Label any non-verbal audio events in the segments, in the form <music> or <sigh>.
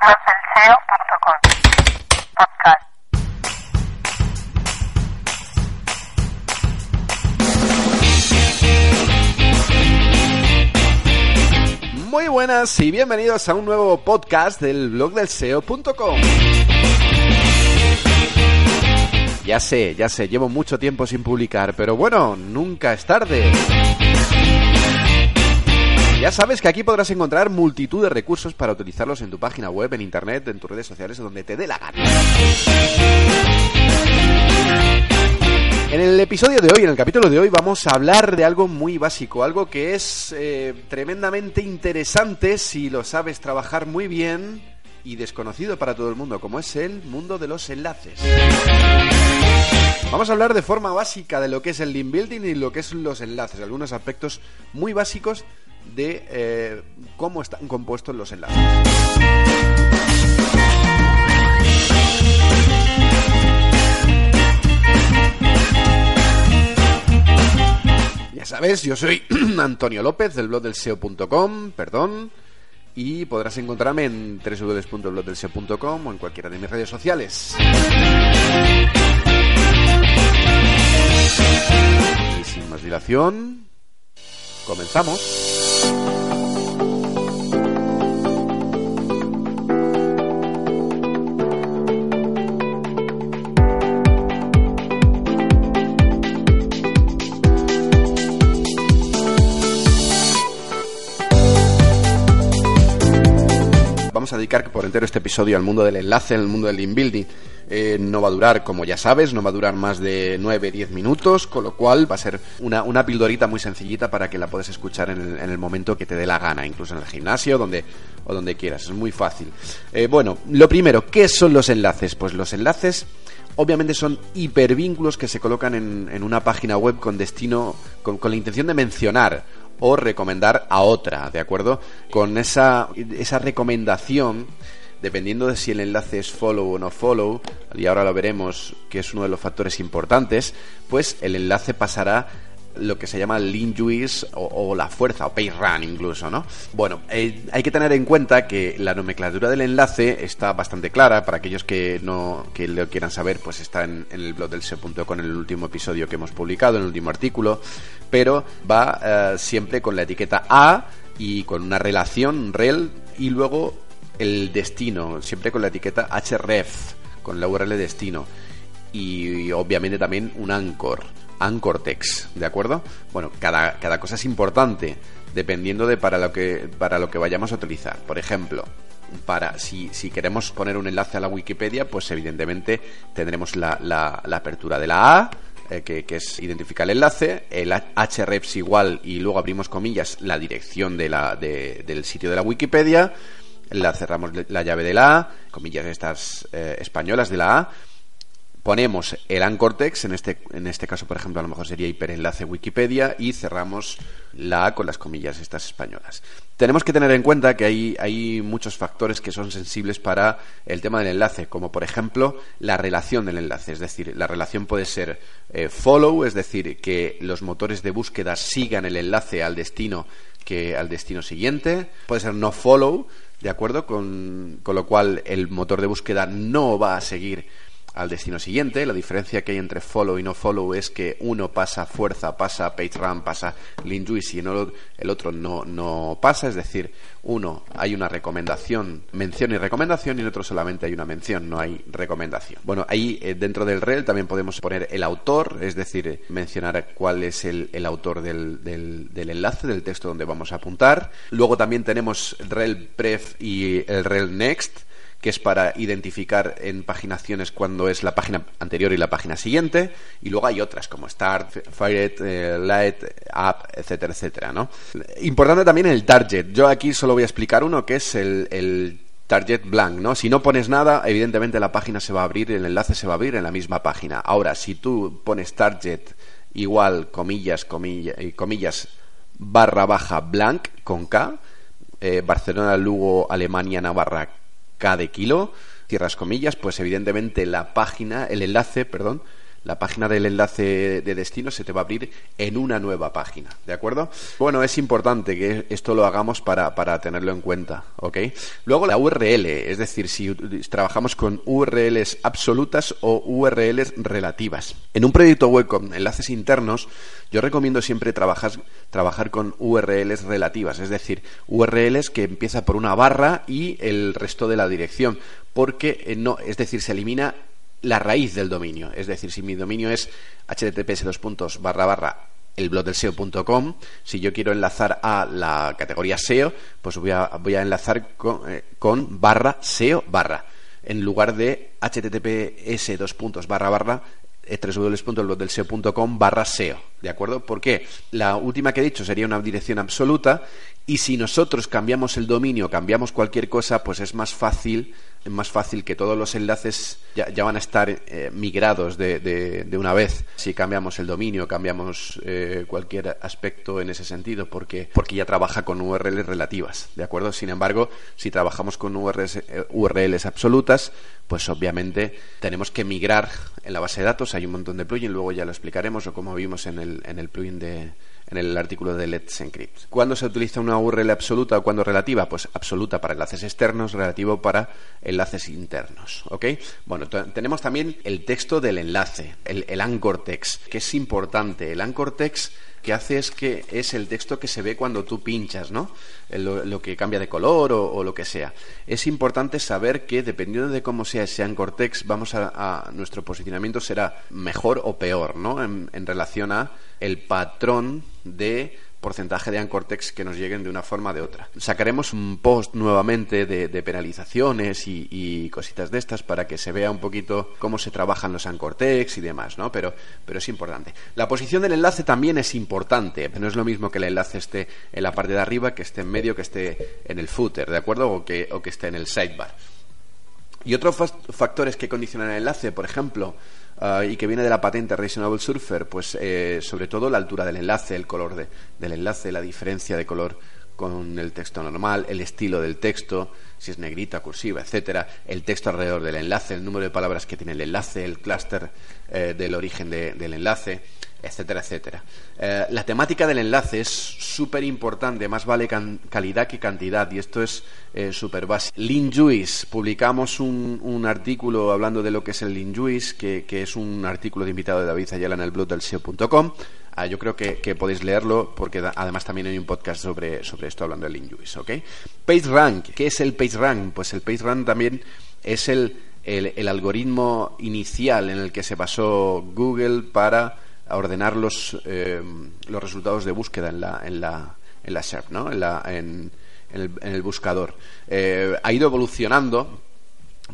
Podcast. Muy buenas y bienvenidos a un nuevo podcast del blog. Ya sé, ya sé, llevo mucho tiempo sin publicar, pero bueno, nunca es tarde. Ya sabes que aquí podrás encontrar multitud de recursos para utilizarlos en tu página web, en internet, en tus redes sociales, donde te dé la gana. En el episodio de hoy, en el capítulo de hoy, vamos a hablar de algo muy básico, algo que es eh, tremendamente interesante si lo sabes trabajar muy bien y desconocido para todo el mundo, como es el mundo de los enlaces. Vamos a hablar de forma básica de lo que es el link building y lo que son los enlaces, algunos aspectos muy básicos de eh, cómo están compuestos los enlaces. Ya sabes, yo soy <clears throat> Antonio López del blog del SEO.com, perdón, y podrás encontrarme en www.blogdelseo.com o en cualquiera de mis redes sociales. Y sin más dilación, comenzamos. Vamos a dedicar por entero este episodio al mundo del enlace, al mundo del link building. Eh, no va a durar, como ya sabes, no va a durar más de 9-10 minutos, con lo cual va a ser una, una pildorita muy sencillita para que la puedas escuchar en el, en el momento que te dé la gana, incluso en el gimnasio donde, o donde quieras. Es muy fácil. Eh, bueno, lo primero, ¿qué son los enlaces? Pues los enlaces obviamente son hipervínculos que se colocan en, en una página web con destino, con, con la intención de mencionar o recomendar a otra, ¿de acuerdo? Con esa, esa recomendación, dependiendo de si el enlace es follow o no follow, y ahora lo veremos que es uno de los factores importantes, pues el enlace pasará lo que se llama lean juice o, la fuerza o page run incluso, ¿no? Bueno, eh, hay que tener en cuenta que la nomenclatura del enlace está bastante clara para aquellos que no que lo quieran saber, pues está en, el blog del SEO.com en el último episodio que hemos publicado, en el último artículo, pero va eh, siempre con la etiqueta A y con una relación rel y luego el destino, siempre con la etiqueta href, con la URL destino y, obviamente también un anchor anchor text, ¿de acuerdo? Bueno, cada, cada cosa es importante dependiendo de para lo que para lo que vayamos a utilizar. Por ejemplo, para si, si queremos poner un enlace a la Wikipedia, pues evidentemente tendremos la, la, la apertura de la A, eh, que, que, es identificar el enlace, el hrefs igual y luego abrimos comillas la dirección de la, de, del sitio de la Wikipedia, la cerramos la llave de la A, comillas estas eh, españolas de la A, ponemos el anchor text, en este, en este caso, por ejemplo, a lo mejor sería hiperenlace Wikipedia y cerramos la A con las comillas estas españolas. Tenemos que tener en cuenta que hay, hay muchos factores que son sensibles para el tema del enlace, como por ejemplo la relación del enlace. Es decir, la relación puede ser eh, follow, es decir, que los motores de búsqueda sigan el enlace al destino que al destino siguiente. Puede ser no follow, ¿de acuerdo? Con, con lo cual el motor de búsqueda no va a seguir al destino siguiente. La diferencia que hay entre follow y no follow es que uno pasa fuerza, pasa PageRank, pasa Linjuice y el otro no, no pasa. Es decir, uno hay una recomendación, mención y recomendación y en otro solamente hay una mención, no hay recomendación. Bueno, ahí eh, dentro del rel también podemos poner el autor, es decir, mencionar cuál es el, el autor del, del, del, enlace, del texto donde vamos a apuntar. Luego también tenemos el rel pref y el rel next que es para identificar en paginaciones cuando es la página anterior y la página siguiente, y luego hay otras como Start, Fire, eh, Light, App, etcétera, etcétera, ¿no? Importante también el target. Yo aquí solo voy a explicar uno que es el, el target blank, ¿no? Si no pones nada, evidentemente la página se va a abrir, el enlace se va a abrir en la misma página. Ahora, si tú pones target igual, comillas, comillas, comillas barra baja blank con K, eh, Barcelona, Lugo, Alemania, Navarra, K de kilo, cierras comillas, pues evidentemente la página, el enlace, perdón, la página del enlace de destino se te va a abrir en una nueva página, ¿de acuerdo? Bueno, es importante que esto lo hagamos para, para tenerlo en cuenta, ¿ok? Luego la URL, es decir, si trabajamos con URLs absolutas o URLs relativas. En un proyecto web con enlaces internos, yo recomiendo siempre trabajar, trabajar con URLs relativas, es decir, URLs que empieza por una barra y el resto de la dirección, porque eh, no, es decir, se elimina la raíz del dominio. Es decir, si mi dominio es https dos puntos barra barra el blog del SEO.com, si yo quiero enlazar a la categoría SEO, pues voy a, voy a enlazar con, eh, con barra SEO barra, en lugar de https dos puntos barra barra www.elblogdelseo.com barra SEO, ¿de acuerdo? Porque la última que he dicho sería una dirección absoluta y si nosotros cambiamos el dominio, cambiamos cualquier cosa, pues es más fácil es más fácil que todos los enlaces ya, van a estar eh, migrados de, de, una vez si cambiamos el dominio, cambiamos eh, cualquier aspecto en ese sentido, porque, porque ya trabaja con URLs relativas, ¿de acuerdo? Sin embargo, si trabajamos con URLs, eh, URLs absolutas, pues obviamente tenemos que migrar en la base de datos, hay un montón de plugins, luego ya lo explicaremos, o como vimos en el, en el plugin de en el artículo de Let's Encrypt. ¿Cuándo se utiliza una URL absoluta o cuándo relativa? Pues absoluta para enlaces externos, relativo para enlaces internos. ¿Ok? Bueno, tenemos también el texto del enlace, el, el anchor text, que es importante. El anchor text que hace es que es el texto que se ve cuando tú pinchas, ¿no? Lo, que cambia de color o, lo que sea. Es importante saber que dependiendo de cómo sea ese anchor text, vamos a, nuestro posicionamiento será mejor o peor, ¿no? En, en relación a el patrón de porcentaje de anchor text que nos lleguen de una forma o de otra. Sacaremos un post nuevamente de, penalizaciones y, cositas de estas para que se vea un poquito cómo se trabajan los anchor text y demás, ¿no? Pero, pero es importante. La posición del enlace también es importante. No es lo mismo que el enlace esté en la parte de arriba, que esté en medio, que esté en el footer, ¿de acuerdo? O que, o que esté en el sidebar. Y otros factores que condicionan el enlace, por ejemplo, Ah, y que viene de la patente Reasonable Surfer, pues eh, sobre todo la altura del enlace, el color del enlace, la diferencia de color con el texto normal, el estilo del texto, si es negrita, cursiva, etcétera, el texto alrededor del enlace, el número de palabras que tiene el enlace, el clúster eh, del origen del enlace etcétera, etcétera. Eh, la temática del enlace es súper importante, más vale calidad que cantidad, y esto es eh, súper básico. Linjuice, publicamos un, un, artículo hablando de lo que es el Linjuice, que, que es un artículo de invitado de David Ayala en el blog del SEO.com. Ah, yo creo que, podéis leerlo porque además también hay un podcast sobre, sobre esto hablando del Linjuice, ¿ok? PageRank, ¿qué es el PageRank? Pues el PageRank también es el, el, algoritmo inicial en el que se basó Google para ordenar los, eh, los resultados de búsqueda en la, en la, en la SERP, ¿no? en, la, en, el, en el, buscador. Eh, ha ido evolucionando,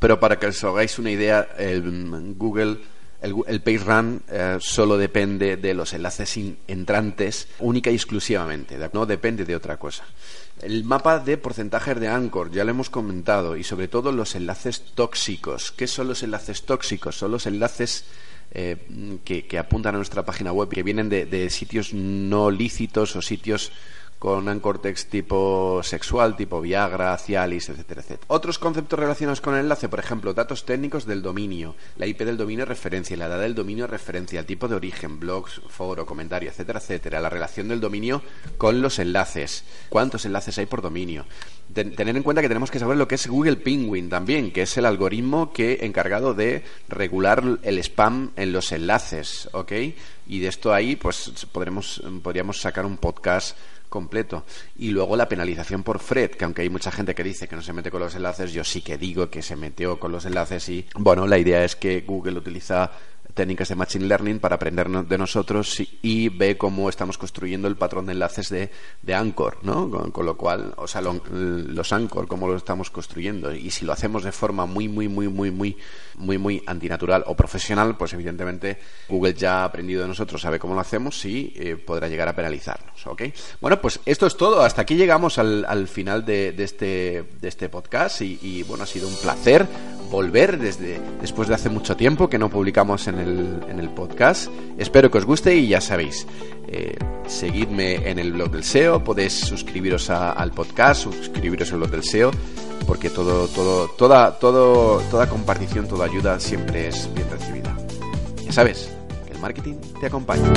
pero para que os hagáis una idea, el Google, el, el PageRun eh, solo depende de los enlaces entrantes única y exclusivamente, no depende de otra cosa. El mapa de porcentajes de Anchor, ya lo hemos comentado, y sobre todo los enlaces tóxicos. ¿Qué son los enlaces tóxicos? Son los enlaces eh, que, apuntan a nuestra página web, que vienen de sitios no lícitos o sitios con un cortex tipo sexual, tipo Viagra, Cialis, etcétera, etcétera. Otros conceptos relacionados con el enlace, por ejemplo, datos técnicos del dominio, la IP del dominio referencia, la edad del dominio referencia, el tipo de origen, blogs, foro, comentario, etcétera, etcétera, la relación del dominio con los enlaces, cuántos enlaces hay por dominio. tener en cuenta que tenemos que saber lo que es Google Penguin también, que es el algoritmo que encargado de regular el spam en los enlaces, ¿ok? Y de esto ahí, pues podremos, podríamos sacar un podcast completo. Y luego la penalización por Fred, que aunque hay mucha gente que dice que no se mete con los enlaces, yo sí que digo que se metió con los enlaces y, bueno, la idea es que Google utiliza técnicas de Machine Learning para aprender de nosotros y, ve cómo estamos construyendo el patrón de enlaces de, de Anchor, ¿no? Con, lo cual, o sea, los Anchor, cómo lo estamos construyendo. Y si lo hacemos de forma muy, muy, muy, muy, muy, muy, muy antinatural o profesional, pues evidentemente Google ya ha aprendido de nosotros, sabe cómo lo hacemos y eh, podrá llegar a penalizarnos, ¿ok? Bueno, pues esto es todo. Hasta aquí llegamos al, al final de, de, este, de este podcast y, y, bueno, ha sido un placer volver desde después de hace mucho tiempo que no publicamos en el, en el podcast. Espero que os guste y ya sabéis, eh, seguidme en el blog del SEO, podéis suscribiros al podcast, suscribiros al blog del SEO, porque todo, todo, toda, todo, toda compartición, toda ayuda siempre es bien recibida. Ya sabes, Marketing te acompaña.